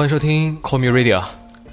欢迎收听 Call Me Radio。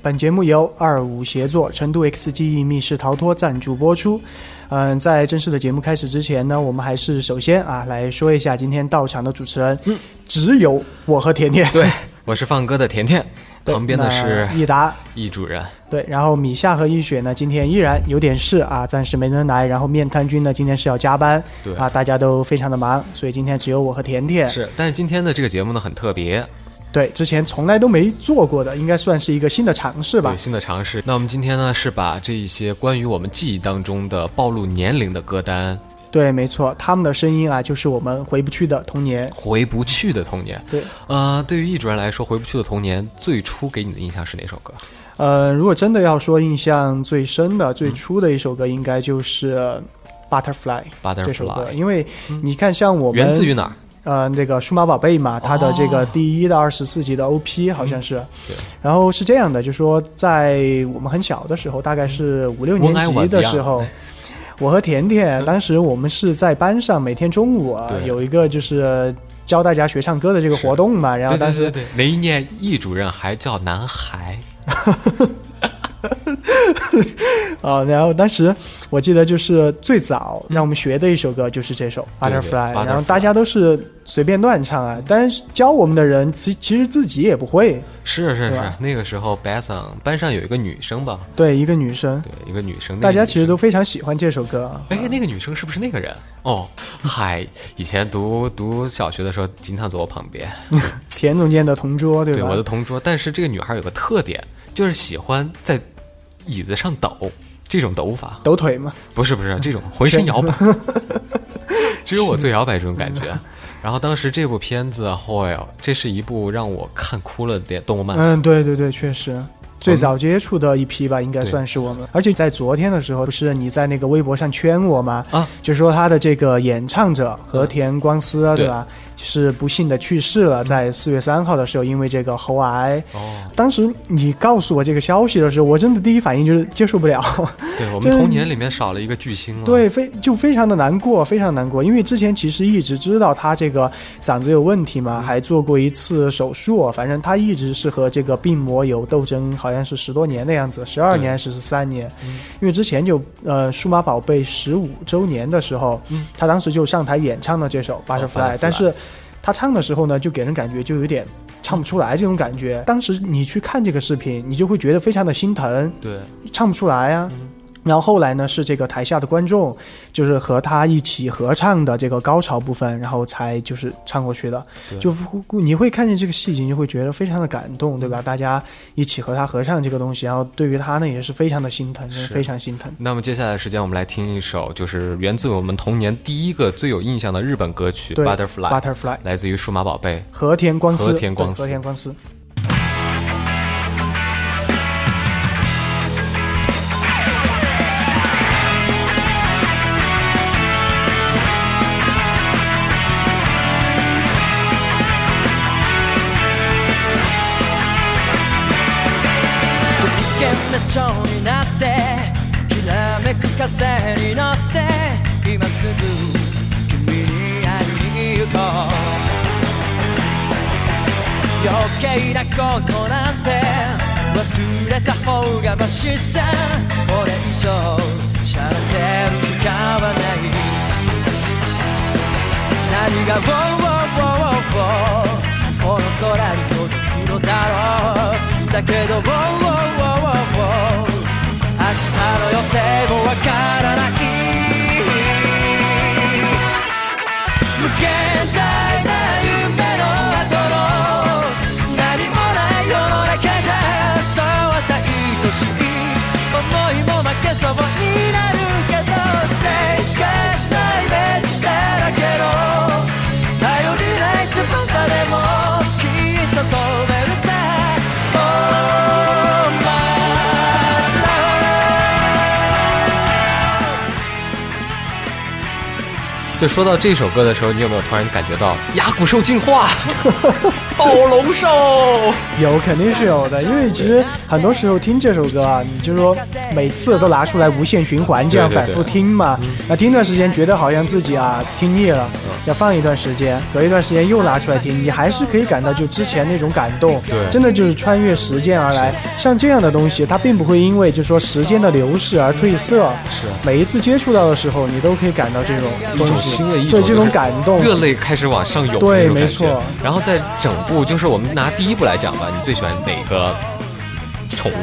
本节目由二五协作成都 X 记忆密室逃脱赞助播出。嗯，在正式的节目开始之前呢，我们还是首先啊来说一下今天到场的主持人，嗯，只有我和甜甜。对，我是放歌的甜甜，旁边的是益达易主任。对，然后米夏和易雪呢，今天依然有点事啊，暂时没能来。然后面瘫君呢，今天是要加班，对啊，大家都非常的忙，所以今天只有我和甜甜。是，但是今天的这个节目呢很特别，对，之前从来都没做过的，应该算是一个新的尝试吧对，。新的尝试。那我们今天呢是把这一些关于我们记忆当中的暴露年龄的歌单，对，没错，他们的声音啊，就是我们回不去的童年。回不去的童年。对，呃，对于易主任来说，回不去的童年最初给你的印象是哪首歌？呃，如果真的要说印象最深的、最初的一首歌，应该就是呃《Butterfly》这首歌，Butterfly 因为你看，像我们源自于哪儿？呃那个数码宝贝嘛，它的这个第一到二十四集的 OP 好像是，对。然后是这样的，就说在我们很小的时候，大概是五六年级的时候。我和甜甜当时我们是在班上每天中午啊有一个就是教大家学唱歌的这个活动嘛，然后对当时对对对，那一年易主任还叫男孩，啊，然后当时我记得就是最早让我们学的一首歌就是这首对对 Butterfly，Butterfly 然后大家都是随便乱唱啊，但是教我们的人其其实自己也不会，是是是，那个时候班上班上有一个女生吧，对，一个女生，对，一个女生，大家其实都非常喜欢这首歌。哎，那个女生是不是那个人？哦，嗨，以前读读小学的时候，经常坐我旁边，田总监的同桌，对吧？对我的同桌。但是这个女孩有个特点，就是喜欢在椅子上抖，这种抖法抖腿吗，不是不是这种浑身摇摆，只有我最摇摆这种感觉。然后当时这部片子，嚯哟，这是一部让我看哭了的动漫。嗯，对对对，确实。最早接触的一批吧，应该算是我们。而且在昨天的时候，不是你在那个微博上圈我吗？啊，就说他的这个演唱者和田光司对吧？是不幸的去世了，在四月三号的时候，因为这个喉癌。哦，当时你告诉我这个消息的时候，我真的第一反应就是接受不了，对 我们童年里面少了一个巨星了。对，非就非常的难过，非常难过。因为之前其实一直知道他这个嗓子有问题嘛，还做过一次手术，反正他一直是和这个病魔有斗争，好像是十多年的样子，十二年还是十三年。因为之前就呃数码宝贝十五周年的时候，嗯。他当时就上台演唱了这首《Butterfly 但是他唱的时候呢，就给人感觉就有点。唱不出来这种感觉，当时你去看这个视频，你就会觉得非常的心疼，对，唱不出来啊。然后后来呢，是这个台下的观众，就是和他一起合唱的这个高潮部分，然后才就是唱过去的。对就你会看见这个细节，你就会觉得非常的感动，对吧？大家一起和他合唱这个东西，然后对于他呢也是非常的心疼，非常心疼。那么接下来的时间，我们来听一首，就是源自我们童年第一个最有印象的日本歌曲《对 Butterfly》，Butterfly，来自于数码宝贝。和田光司，和田光司对和田光司。蝶になってきらめく風に乗って今すぐ君に会いに行こう。余計なことなんて忘れた方がマシさこれ以上しゃれてる時間はない。何が「ウォーウォーウォーウォーこの空に届くのだろう。だけど「ウォーウォー明日の予定もわからない。無限大な夢の後の何もない世の中じゃそうはさ愛しい思いも負けそうになるけどステージし就说到这首歌的时候，你有没有突然感觉到牙骨兽进化，暴龙兽？有肯定是有的，因为其实很多时候听这首歌啊，你就说每次都拿出来无限循环，这样反复听嘛。那听段时间觉得好像自己啊听腻了，要放一段时间，隔一段时间又拿出来听，你还是可以感到就之前那种感动。对真的就是穿越时间而来。像这样的东西，它并不会因为就说时间的流逝而褪色。是每一次接触到的时候，你都可以感到这种东西，新的一种对这种就是感动。热泪开始往上涌，对那种感觉。没错。然后在整部，就是我们拿第一部来讲吧，你最喜欢哪个宠物？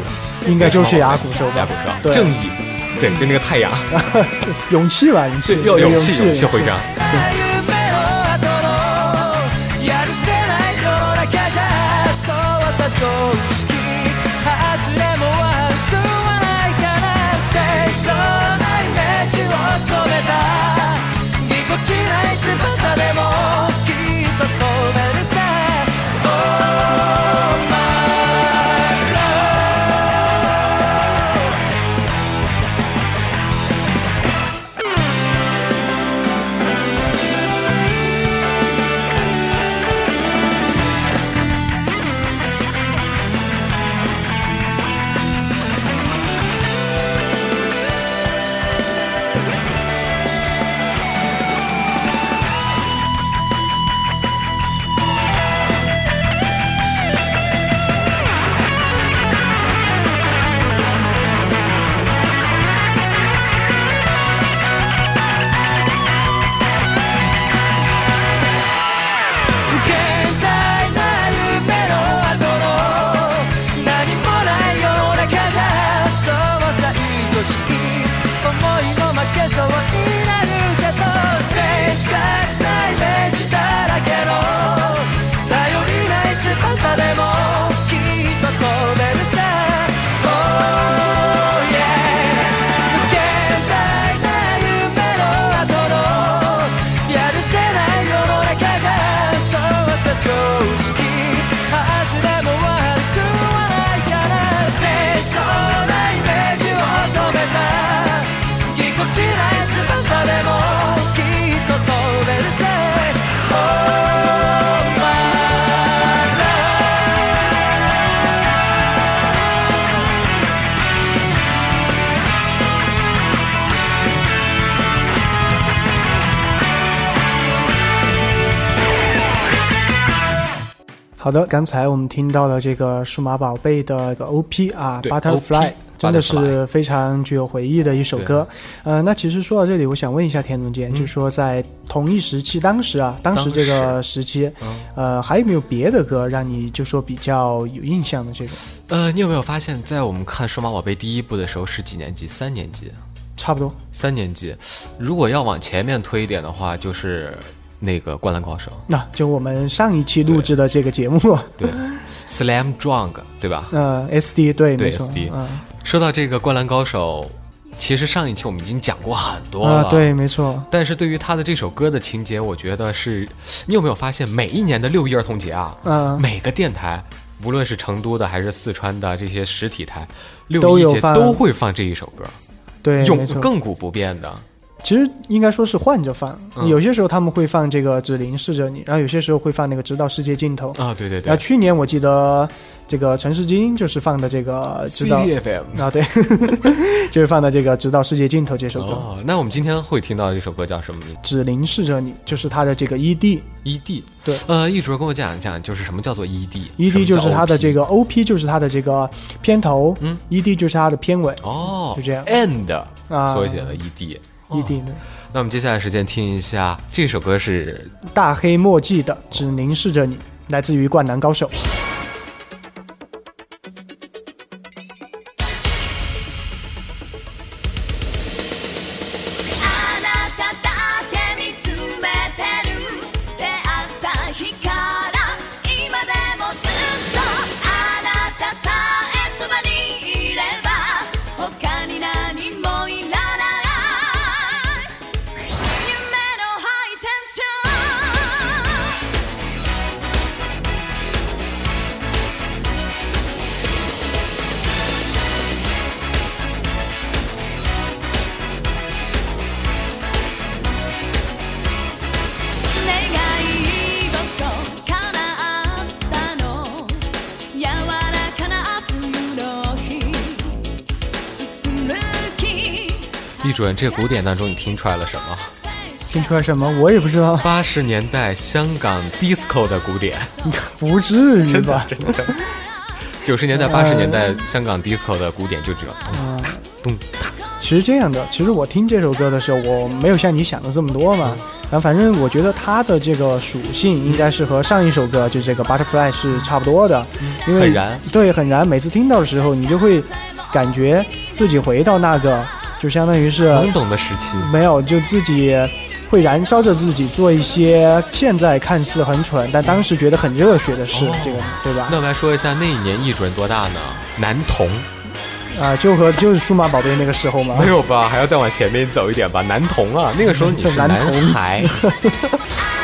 应该就是牙骨兽吧？牙骨兽，对。正义，对，就那个太阳，勇气吧，勇气。对，，要勇气，勇气勇徽章。散らい翼でも好的，刚才我们听到了这个数码宝贝的一个 OP 啊，Butterfly，OP 真的是非常具有回忆的一首歌。呃，那其实说到这里，我想问一下田总监，就是说在同一时期，当时啊，当时这个时期，呃，还有没有别的歌让你就说比较有印象的这种？呃，你有没有发现，在我们看《数码宝贝》第一部的时候是几年级？三年级。差不多。三年级，如果要往前面推一点的话，就是那个《灌篮高手那就我们上一期录制的这个节目，》，对，Slam Drunk，对吧？呃，SD 对，对 SD 嗯说到这个《灌篮高手》，其实上一期我们已经讲过很多了，啊，对，。没错，但是对于他的这首歌的情节，我觉得是，你有没有发现，每一年的六一儿童节啊，嗯每个电台，无论是成都的还是四川的这些实体台，六一节都会放这一首歌，对，没永错。亘古不变的。其实应该说是换着放，嗯有些时候他们会放这个《只凝视着你》，然后有些时候会放那个《直到世界尽头》。啊，对对对去年我记得这个陈世金就是放的这个直到，CDFM。啊对，就是放的这个直到世界尽头这首歌。哦，那我们今天会听到这首歌叫什么名字只凝视着你，就是他的这个 ED，ED。对呃，一主跟我讲一讲，就是什么叫做 ED？ED 就是他的这个个 OP，就是他的这个片头，嗯，ED 就是他的片尾哦，就这样 end 啊缩写的 ED。，ED 的那我们接下来时间听一下这首歌是大黑墨迹的只凝视着你，来自于《灌篮高手》。准这古典当中你听出来了什么？听出来什么？我也不知道，八十年代香港 disco 的古典，不至于吧？真的。九十年代、八十年代香港 disco 的古典就只有咚哒咚哒。其实这样的，其实我听这首歌的时候，我没有像你想的这么多嘛。然后反正我觉得它的这个属性应该是和上一首歌就这个 Butterfly 是差不多的，因为很燃对，很燃。每次听到的时候，你就会感觉自己回到那个，就相当于是懵懂的时期，没有，就自己会燃烧着自己做一些现在看似很蠢，但当时觉得很热血的事，哦这个对吧？那我们来说一下那一年易主任多大呢？男童啊、就和就是数码宝贝那个时候吗没。有吧？还要再往前面走一点吧？男童啊，那个时候你是 男男童孩。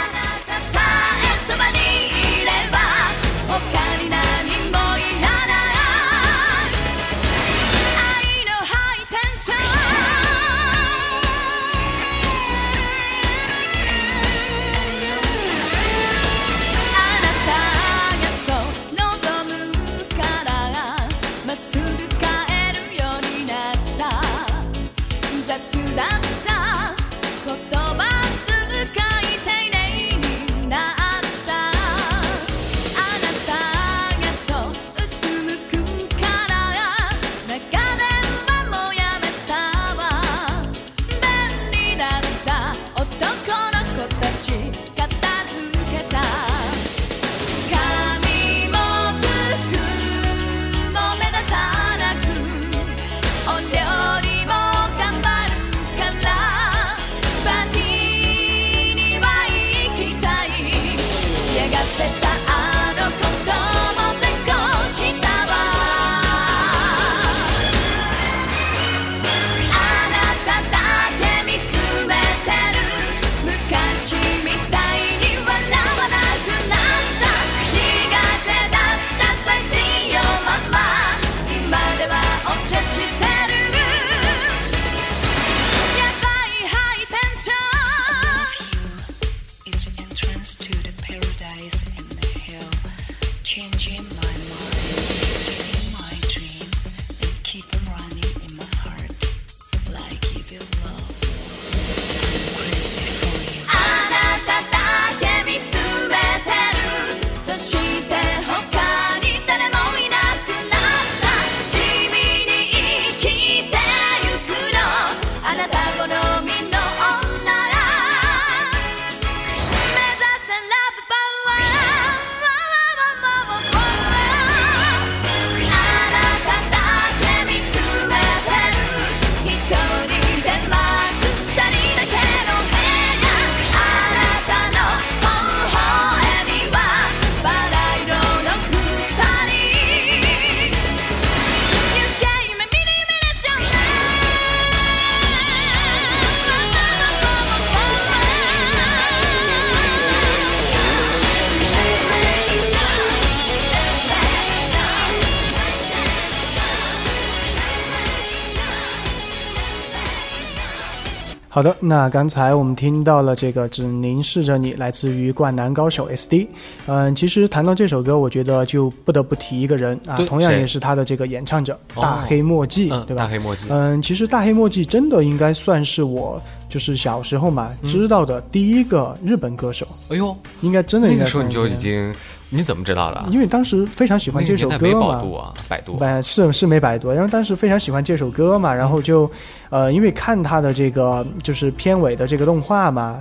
好的，那刚才我们听到了这个《只凝视着你》，来自于灌篮高手 SD。嗯，其实谈到这首歌，我觉得就不得不提一个人啊，同样也是他的这个演唱者哦大黑墨迹，嗯，对吧？大黑墨迹。嗯，其实大黑墨迹真的应该算是我就是小时候嘛、知道的第一个日本歌手，哎呦，应该真的应该那个时候你就已经，你怎么知道的？因为当时非常喜欢这首歌嘛百。度啊，百度。呃，是是没百度，然后当时非常喜欢这首歌嘛，然后就，呃，因为看他的这个就是片尾的这个动画嘛，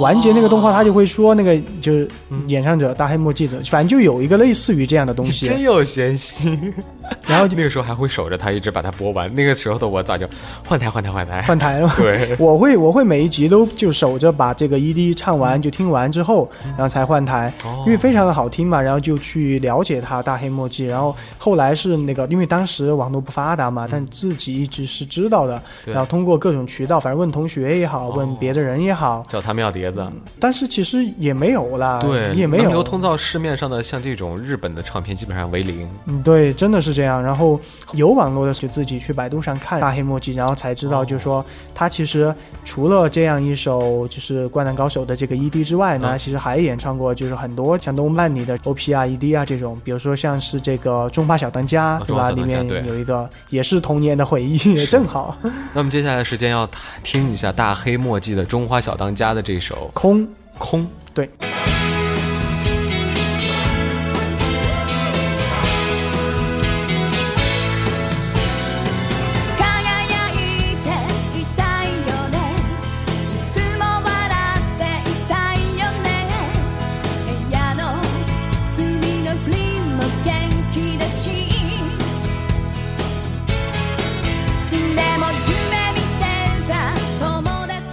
完结那个动画他就会说那个就是演唱者大黑墨记者，反正就有一个类似于这样的东西，真有闲心，然后就那个时候还会守着他，一直把它播完。那个时候的我早就换台换台换台。换台了。对，我会我会每一集都就守着把这个 ED 唱完就听完之后，然后才换台，哦因为非常的好听嘛，然后就去了解他大黑墨迹，然后后来是那个因为当时网络不发达嘛，但自己一直是知道的，然后通过各种渠道，反正问同学也好，哦问别的人也好，找他们要碟子。但是其实也没有啦，对，也没有流通到市面上的像这种日本的唱片基本上为零。嗯，对，真的是这这样。然后有网络的就自己去百度上看大黑墨迹，然后才知道，就是说他其实除了这样一首就是《灌篮高手》的这个 ED 之外呢，嗯其实还演唱过就是很多像动漫里的 OP 啊、ED 啊这种，比如说像是这个《中华小当家》对吧？里面有一个也是童年的回忆，也正好那么接下来时间要听一下大黑墨迹的《中华小当家》的这首空。《空》。对。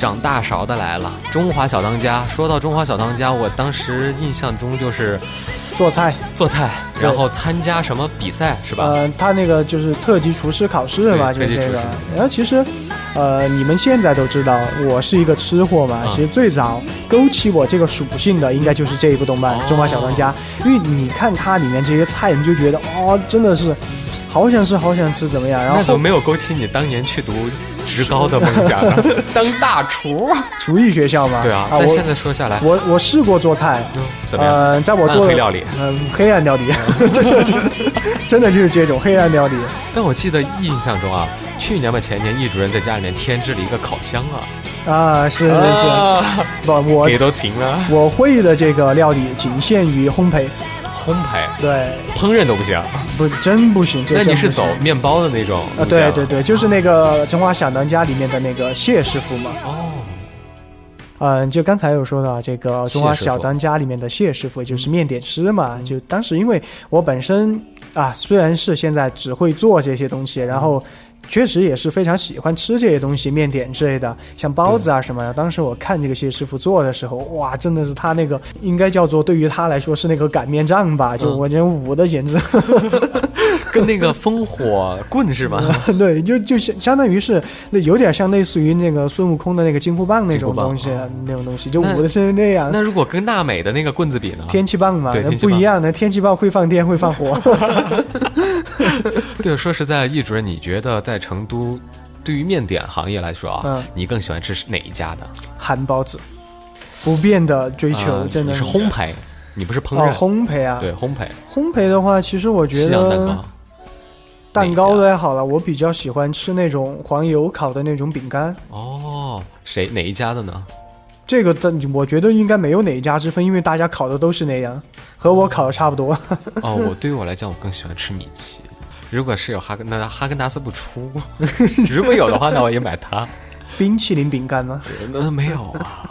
长大勺的来了，中华小当家。说到中华小当家，我当时印象中就是做菜，做菜，然后参加什么比赛是吧？呃，他那个就是特级厨师考试嘛，就是这个。然后其实，呃，你们现在都知道，我是一个吃货嘛。嗯其实最早勾起我这个属性的，应该就是这一部动漫哦《中华小当家》，因为你看它里面这些菜，你就觉得哦，真的是好想吃，好想吃，怎么样？然后那怎么没有勾起你当年去读职高的梦想呢？当大厨？厨艺学校吗，对啊，我但现在说下来，我我试过做菜，嗯怎么样？呃，在我做黑料理嗯、黑暗料理，真的是真的就是这种黑暗料理。但我记得印象中啊，去年吧前年，易主任在家里面添置了一个烤箱啊，啊，是是是，啊不，我给都停了，我会的这个料理仅限于烘焙，烘焙、对，烹饪都不行。不真不行。这那你是走面包的那种啊？对对对，就是那个《中华小当家》里面的那个谢师傅嘛。哦，嗯，就刚才有说到这个《中华小当家》里面的谢师傅，就是面点师嘛。就当时因为我本身啊，虽然是现在只会做这些东西，然后。确实也是非常喜欢吃这些东西，面点之类的，像包子啊什么的。当时我看这个谢师傅做的时候，哇，真的是他那个应该叫做对于他来说是那个擀面杖吧，就嗯我觉得舞的简直。跟那个烽火棍是吗？对，就就相相当于是那有点像类似于那个孙悟空的那个金箍棒那种东西，哦那种东西，就那舞的是那样。那如果跟娜美的那个棍子比呢？天气棒嘛，那不一样的。天气棒会放电，会放火。对，说实在，易主任，你觉得在成都，对于面点行业来说啊，嗯你更喜欢吃哪一家的？韩包子，不变的追求，啊真的你是烘焙，你不是烹哦饪，烘焙啊。对，烘焙，烘焙的话，其实我觉西洋蛋得糕。蛋糕哪一家的还好了，我比较喜欢吃那种黄油烤的那种饼干。哦，谁哪一家的呢？这个的我觉得应该没有哪一家之分，因为大家烤的都是那样，和我烤的差不多。哦，我对于我来讲，我更喜欢吃米奇。如果是有哈根，那哈根达斯不出。如果有的话，那我也买它。冰淇淋饼干吗？那没有啊。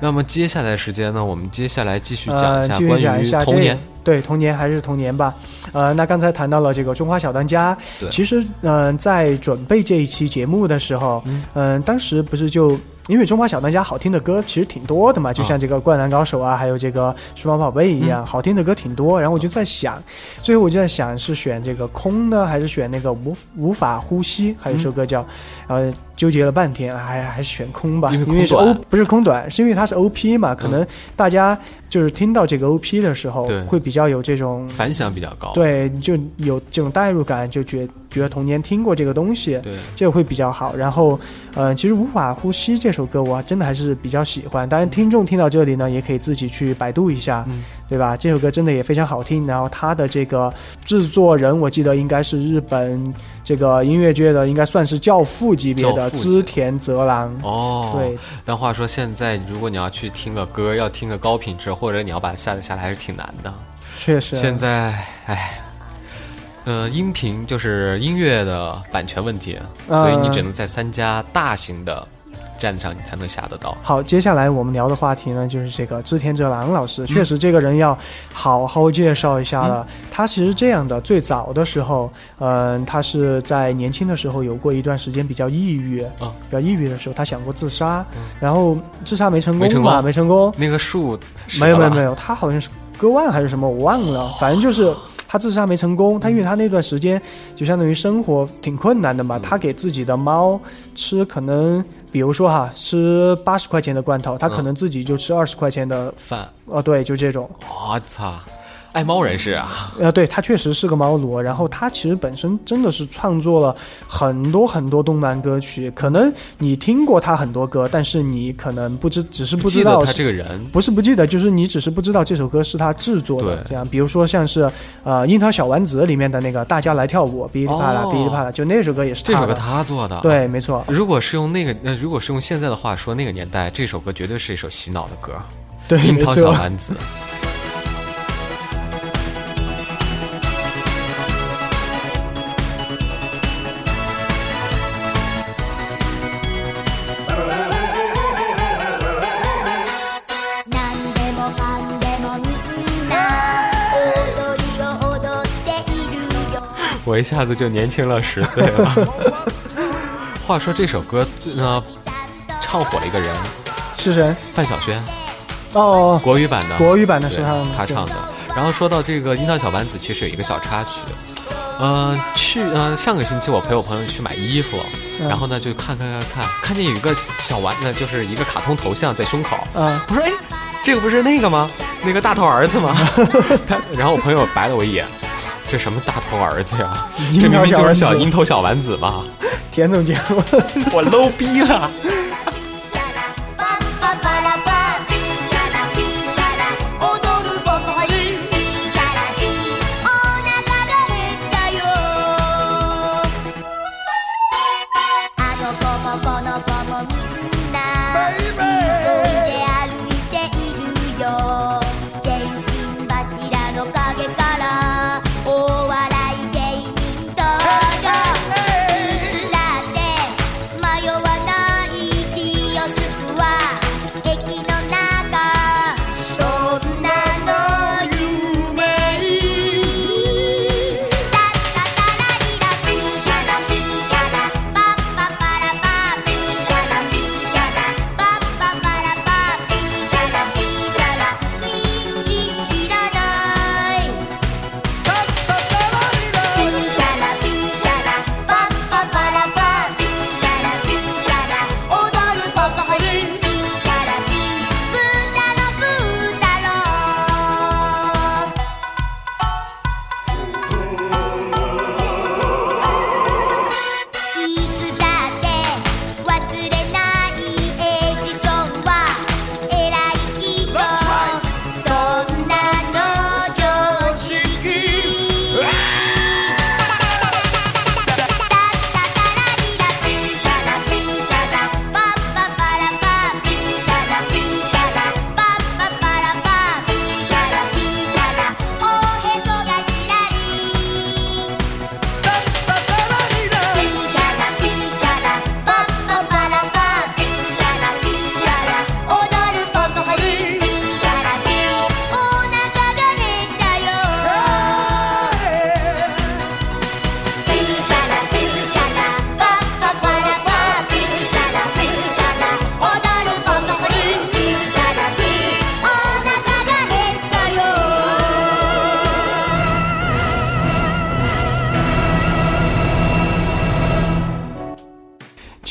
那么接下来时间呢，我们接下来继续讲一下关于童年。对童年还是童年吧。呃，那刚才谈到了这个中华小当家对，其实嗯、呃在准备这一期节目的时候，嗯嗯、当时不是就。因为中华小当家好听的歌其实挺多的嘛，就像这个《灌篮高手》啊，还有这个《数码宝贝》一样，好听的歌挺多。然后我就在想，最后我就在想是选这个空呢，还是选那个无无法呼吸？还有一首歌叫，呃，纠结了半天，还还是选空吧，因为是 O 不是空短，是因为它是 OP 嘛，可能大家就是听到这个 OP 的时候，会比较有这种反响比较高。对，就有这种代入感，就觉觉得童年听过这个东西，对这个会比较好。然后，呃，其实《无法呼吸》这首歌我真的还是比较喜欢。当然，听众听到这里呢，也可以自己去百度一下，嗯对吧？这首歌真的也非常好听。然后他的这个制作人，我记得应该是日本这个音乐界的，应该算是教父级别的织田泽郎。哦，对，但话说，现在如果你要去听个歌，要听个高品质，或者你要把它下载下来，还是挺难的。确实。现在，哎，呃，音频就是音乐的版权问题，呃所以你只能在三家大型的站上你才能下得到。好，接下来我们聊的话题呢，就是这个织田哲郎老嗯师。确实，这个人要好好介绍一下了。他其实这样的，最早的时候，嗯、他是在年轻的时候有过一段时间比较抑郁，啊比较抑郁的时候，他想过自杀，然后自杀没成功嘛，没成功。那个树，没有没有没有，他好像是割腕还是什么，我忘了，反正就是。他自杀没成功，他因为他那段时间就相当于生活挺困难的嘛，他给自己的猫吃可能，比如说哈，吃八十块钱的罐头，他可能自己就吃二十块钱的，饭，哦对，就这种，我操！爱猫人士啊，呃，对他确实是个猫奴，然后他其实本身真的是创作了很多很多动漫歌曲，可能你听过他很多歌，但是你可能不知，只是不知道他这个人。不是不记得，就是你只是不知道这首歌是他制作的。这样，比如说像是呃《樱桃小丸子》里面的那个“大家来跳舞”，哔哩啪啦，哦哔哩啪啦，就那首歌也是这首歌他做的，。对，没错，如果是用那个，呃，如果是用现在的话说，那个年代这首歌绝对是一首洗脑的歌，对，《樱桃小。丸子》。我一下子就年轻了十岁了。话说这首歌，呃，唱火了一个人，是谁？范晓萱，哦，国语版的，国语版的对是他他唱的。然后说到这个《樱桃小丸子》，其实有一个小插曲。呃，去呃上个星期我陪我朋友去买衣服，嗯然后呢就看看看看，看见有一个小丸，子就是一个卡通头像在胸口。嗯，我说哎，这个不是那个吗？那个大头儿子吗？他然后我朋友白了我一眼，这什么大头儿子呀？这明明就是小樱桃小丸子嘛！田总监，我 low 逼了。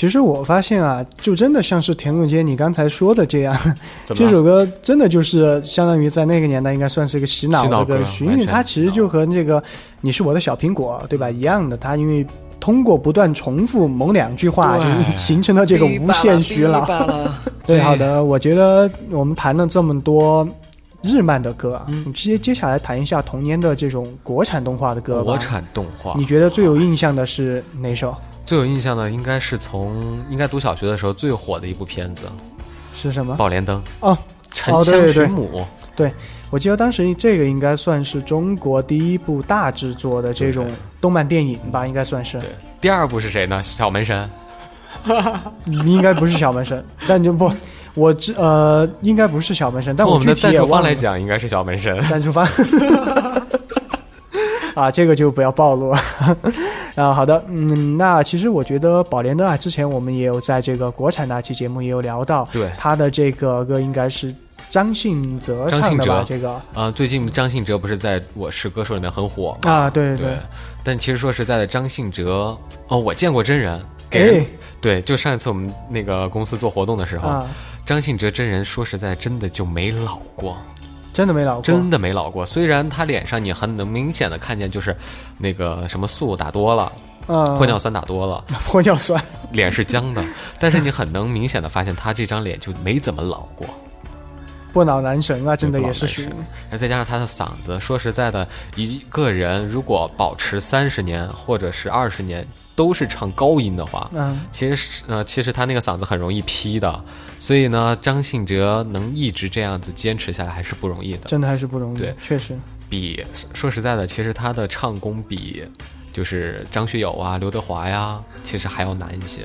其实我发现啊，就真的像是田总监你刚才说的这样，这首歌真的就是相当于在那个年代应该算是一个洗脑歌的歌曲，因为它其实就和那个“你是我的小苹果”对吧一样的，它因为通过不断重复某两句话，就对形成了这个无限虚了。对，好的，我觉得我们谈了这么多日漫的歌啊，嗯接接下来谈一下童年的这种国产动画的歌吧。国产动画，你觉得最有印象的是哪首？最有印象的应该是从应该读小学的时候最火的一部片子是什么《？宝莲灯》哦，沉香寻母，我记得当时这个应该算是中国第一部大制作的这种动漫电影吧，应该算是。对，第二部是谁呢？小门神。应该不是小门神，但就不，我知呃，应该不是小门神，但从我们的赞助方来。讲，应该是小门神。赞助方 啊，这个就不要暴露了。啊，好的，嗯，那其实我觉得宝莲灯啊，之前我们也有在这个国产那期节目也有聊到，对他的这个歌应该是张信哲张信唱的吧？哲这个啊、最近张信哲不是在《我是歌手》里面很火吗？啊，对对，但其实说实在的，张信哲哦，我见过真人，给人、哎对，就上一次我们那个公司做活动的时候，啊，张信哲真人说实在真的就没老过，真的没老过，真的没老过。虽然他脸上你很能明显的看见，就是那个什么素打多了，嗯，玻尿酸打多了，玻尿酸，脸是僵的，但是你很能明显的发现他这张脸就没怎么老过。不老男神啊，真的也是神。那再加上他的嗓子，说实在的，一个人如果保持三十年或者是二十年都是唱高音的话，嗯，其实是呃，其实他那个嗓子很容易劈的，所以呢，张信哲能一直这样子坚持下来还是不容易的。真的还是不容易，对。确实，比说实在的，其实他的唱功比就是张学友啊、刘德华呀，其实还要难一些，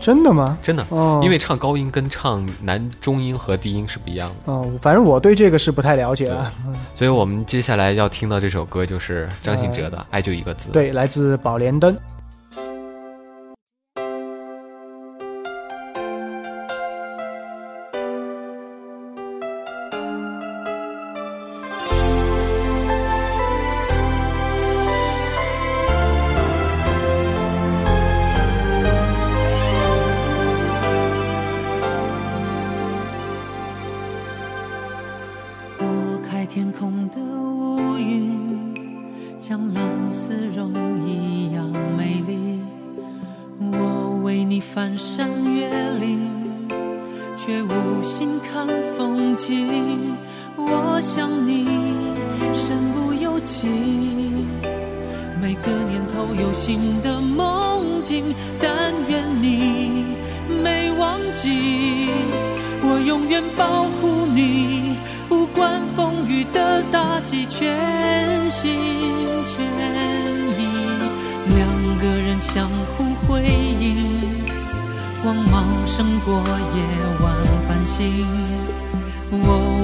真的吗？真的。哦，因为唱高音跟唱男中音和低音是不一样的，哦，反正我对这个是不太了解的。所以我们接下来要听到这首歌就是张信哲的《爱就一个字》。对，来自宝莲灯。我想你身不由己，每个年头有新的梦境，但愿你没忘记。我永远保护你，不管风雨的打击，全心全意。两个人相互辉映，光芒胜过夜晚繁星。我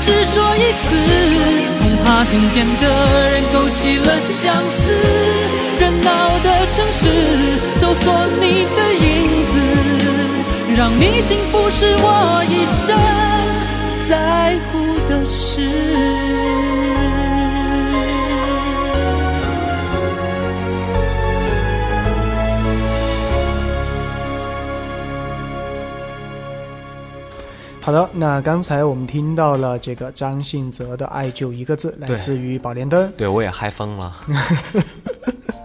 只说一次，恐怕听见的人勾起了相思。热闹的城市，搜索你的影子，让你幸福是我一生在乎的事。好的，那刚才我们听到了这个张信哲的《爱就一个字》，来自于《宝莲灯对我也嗨疯了。》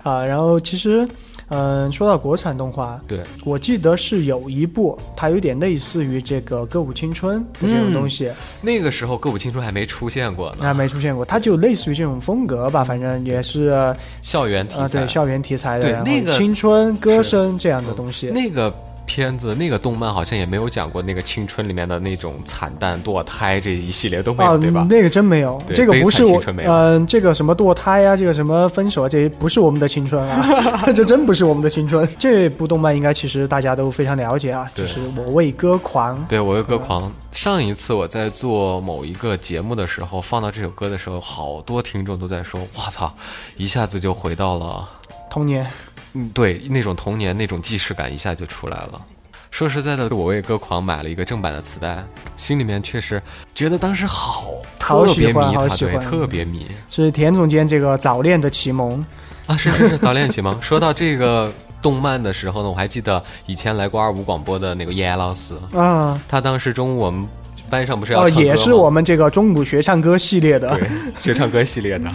啊。然后其实，嗯、说到国产动画，对，我记得是有一部，它有点类似于这个《歌舞青春》的这种东西，那个时候歌舞青春还没出现过呢，还没出现过，它就类似于这种风格吧，反正也是校园题呃，材。对校园题材的，对那个青春歌声这样的东西。那个片子、那个动漫好像也没有讲过那个青春里面的那种惨淡、堕胎这一系列都没有，啊，对吧？那个真没有，这个不是我悲惨青春，没有嗯、这个什么堕胎啊，这个什么分手啊，这不是我们的青春啊，这真不是我们的青春。这部动漫应该其实大家都非常了解啊，就是《我为歌狂》。对我为歌狂。上一次我在做某一个节目的时候，放到这首歌的时候，好多听众都在说：“我操，一下子就回到了，童年，嗯，对，那种童年那种既视感一下就出来了。”说实在的，我为歌狂买了一个正版的磁带，心里面确实觉得当时好特别迷他，对，特别迷是田总监这个早恋的启蒙。啊！是是是，早恋启蒙。说到这个动漫的时候呢，我还记得以前来过二五广播的那个叶老师，啊，他当时中午我们班上不是要哦，唱歌也是我们这个中午学唱歌系列的。对学唱歌系列的，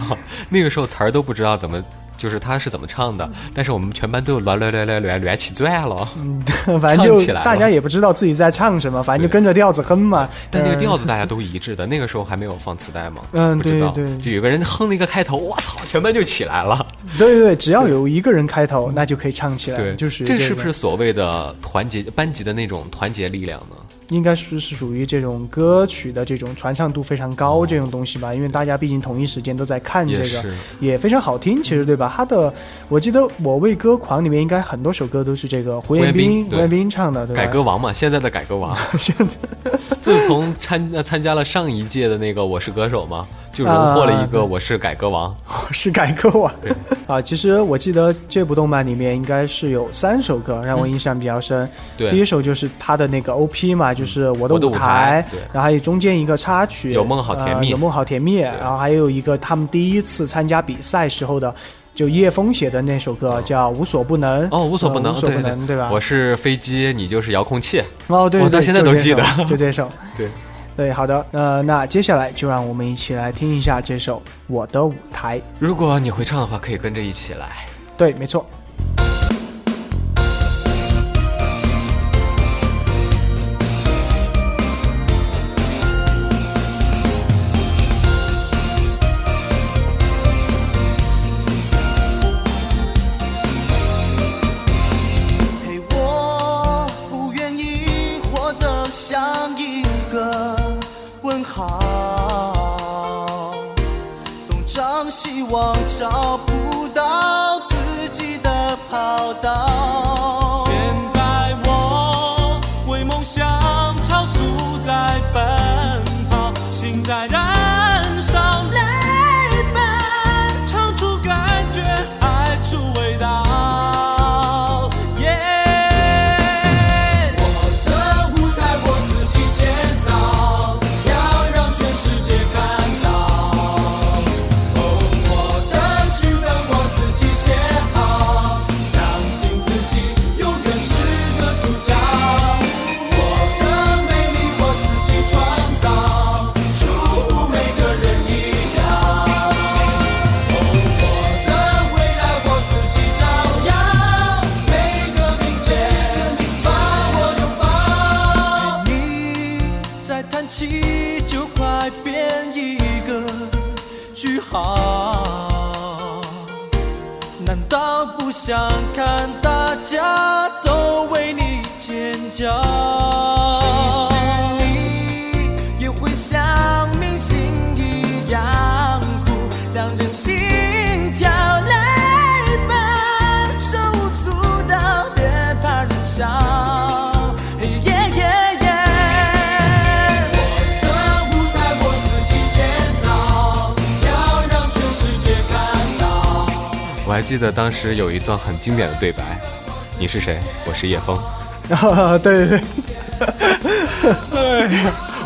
那个时候词儿都不知道怎么。就是他是怎么唱的，但是我们全班都乱乱乱乱乱乱起转了。反正就大家也不知道自己在唱什么，反正就跟着调子哼嘛。但那个调子，大家都一致的，那个时候还没有放磁带嘛，嗯不知道。对对就有个人哼了一个开头，我操，全班就起来了。对对对，只要有一个人开头，那就可以唱起来。对，就是这是不是所谓的团结班级的那种团结力量呢？应该是是属于这种歌曲的这种传唱度非常高这种东西吧？因为大家毕竟同一时间都在看这个也非常好听，其实对吧？他的我记得《我为歌狂》里面应该很多首歌都是这个胡彦彦斌斌胡彦斌唱的，对吧？改革王嘛，现在的改革王。现在自从参呃参加了上一届的那个《我是歌手》嘛，就荣获了一个我是改革王。我是改革王。对啊，其实我记得这部动漫里面应该是有三首歌让我印象比较深。对第一首就是他的那个 OP 嘛，就是我的舞台对然后还有中间一个插曲，有梦好甜蜜呃有梦好甜蜜，然后还有一个他们第一次参加比赛时候的。就叶枫写的那首歌叫《无所不能》哦，无所不能，呃无所不对能，对吧？我是飞机，你就是遥控器。哦，对，对我到现在都记得就这首。对，对，好的，呃，那接下来就让我们一起来听一下这首《我的舞台》。如果你会唱的话，可以跟着一起来。对，没错。想看大家都为你尖叫？其实你也会像明星一样哭，让人心跳。来吧，手舞足蹈，别怕人笑。我还记得当时有一段很经典的对白：“你是谁？我是叶枫。啊，对对对，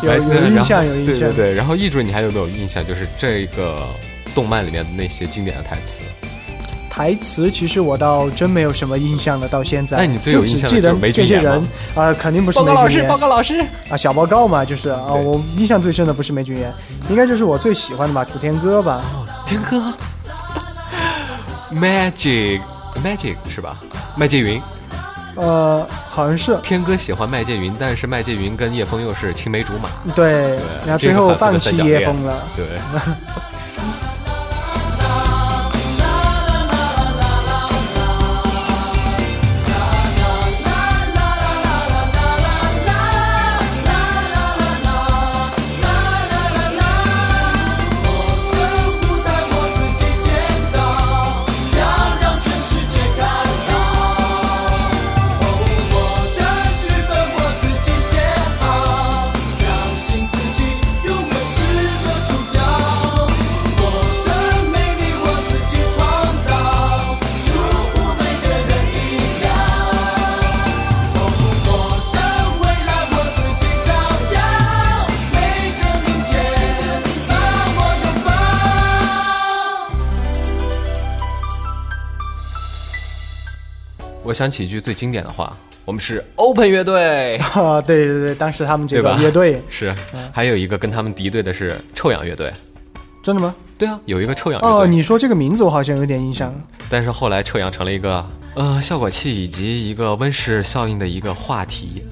有哎对有印象，有印象。对对对，然后易主任，你还有没有印象？就是这个动漫里面的那些经典的台词？台词其实我倒真没有什么印象了，到现在。那你最有就只印象的记得就是梅这些人啊、肯定不是梅俊彦告老师。啊，小报告嘛，就是啊，我印象最深的不是梅俊言，应该就是我最喜欢的吧，楚天歌吧。天哥，Magic Magic 是吧？麦建云，呃，好像是天哥喜欢麦建云，但是麦建云跟叶枫又是青梅竹马。对，然后最后放弃叶枫了。对，想起一句最经典的话：我们是 Open 乐队。啊，对对对，当时他们这个乐队，是，还有一个跟他们敌对的是臭氧乐队。真的吗？对啊，有一个臭氧乐队哦，你说这个名字我好像有点印象。但是后来臭氧成了一个呃效果器以及一个温室效应的一个话题。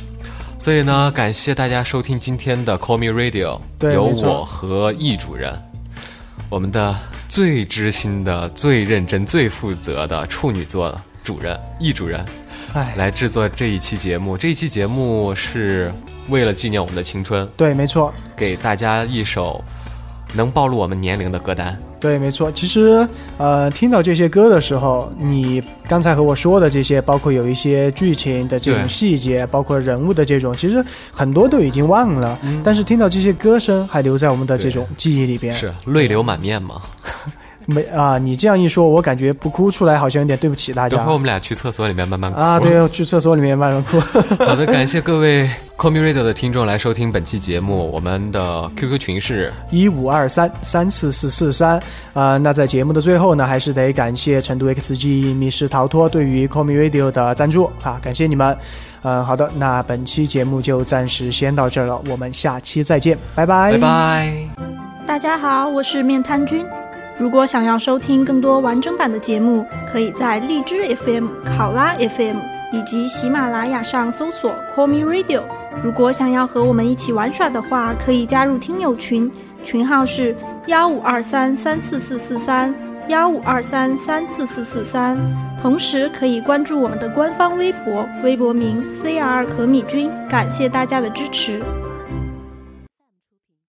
所以呢，感谢大家收听今天的 Call Me Radio，有我和易主任，我们的最知心的、最认真、最负责的处女座主任易主任哎，来制作这一期节目。这一期节目是为了纪念我们的青春，对，没错，给大家一首能暴露我们年龄的歌单。对，没错。其实，呃，听到这些歌的时候，你刚才和我说的这些，包括有一些剧情的这种细节，包括人物的这种，其实很多都已经忘了。但是听到这些歌声，还留在我们的这种记忆里边。是泪流满面吗？没啊，你这样一说，我感觉不哭出来好像有点对不起大家等会儿我们俩去厕所里面慢慢哭。啊。对，去厕所里面慢慢哭。好的，感谢各位 Call Me Radio 的听众来收听本期节目。我们的 QQ 群是一五二三三四四四三啊，那在节目的最后呢，还是得感谢成都 XG 密室逃脱对于 Call Me Radio 的赞助啊，感谢你们。嗯，好的，那本期节目就暂时先到这儿了，我们下期再见，拜拜，拜拜。大家好，我是面瘫君。如果想要收听更多完整版的节目，可以在荔枝 FM、考拉 FM 以及喜马拉雅上搜索 Call Me Radio。如果想要和我们一起玩耍的话，可以加入听友群，群号是幺五二三三四四四三幺五二三三四四四三。同时可以关注我们的官方微博，微博名 CR 可米君。感谢大家的支持。